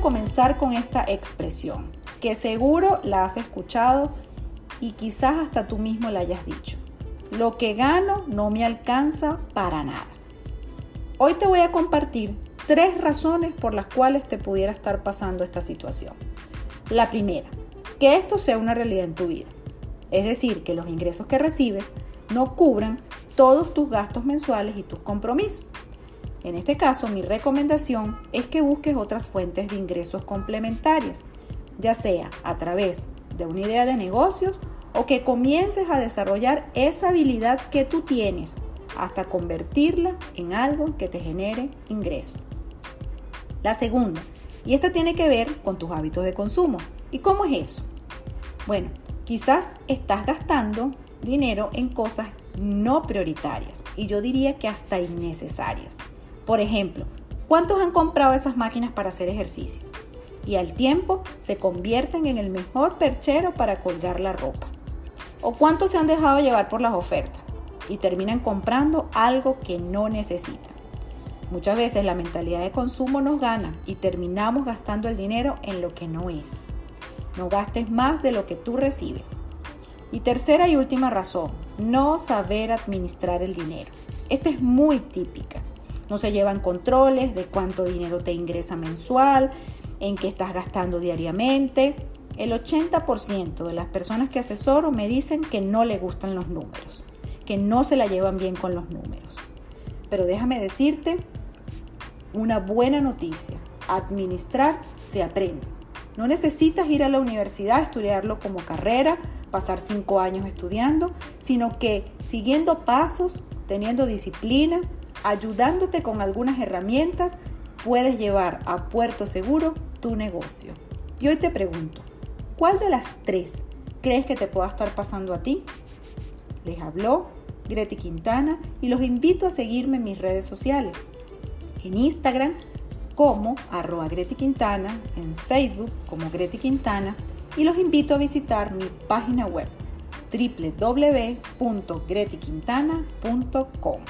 comenzar con esta expresión, que seguro la has escuchado y quizás hasta tú mismo la hayas dicho. Lo que gano no me alcanza para nada. Hoy te voy a compartir tres razones por las cuales te pudiera estar pasando esta situación. La primera, que esto sea una realidad en tu vida. Es decir, que los ingresos que recibes no cubran todos tus gastos mensuales y tus compromisos. En este caso, mi recomendación es que busques otras fuentes de ingresos complementarias, ya sea a través de una idea de negocios o que comiences a desarrollar esa habilidad que tú tienes hasta convertirla en algo que te genere ingresos. La segunda, y esta tiene que ver con tus hábitos de consumo. ¿Y cómo es eso? Bueno, quizás estás gastando dinero en cosas no prioritarias y yo diría que hasta innecesarias. Por ejemplo, ¿cuántos han comprado esas máquinas para hacer ejercicio? Y al tiempo se convierten en el mejor perchero para colgar la ropa. ¿O cuántos se han dejado llevar por las ofertas y terminan comprando algo que no necesitan? Muchas veces la mentalidad de consumo nos gana y terminamos gastando el dinero en lo que no es. No gastes más de lo que tú recibes. Y tercera y última razón, no saber administrar el dinero. Esta es muy típica. No se llevan controles de cuánto dinero te ingresa mensual, en qué estás gastando diariamente. El 80% de las personas que asesoro me dicen que no le gustan los números, que no se la llevan bien con los números. Pero déjame decirte una buena noticia. Administrar se aprende. No necesitas ir a la universidad estudiarlo como carrera, pasar cinco años estudiando, sino que siguiendo pasos, teniendo disciplina, ayudándote con algunas herramientas, puedes llevar a puerto seguro tu negocio. Y hoy te pregunto, ¿cuál de las tres crees que te pueda estar pasando a ti? Les habló Greti Quintana y los invito a seguirme en mis redes sociales. En Instagram como arroba Greti Quintana, en Facebook como Greti Quintana y los invito a visitar mi página web www.gretiquintana.com.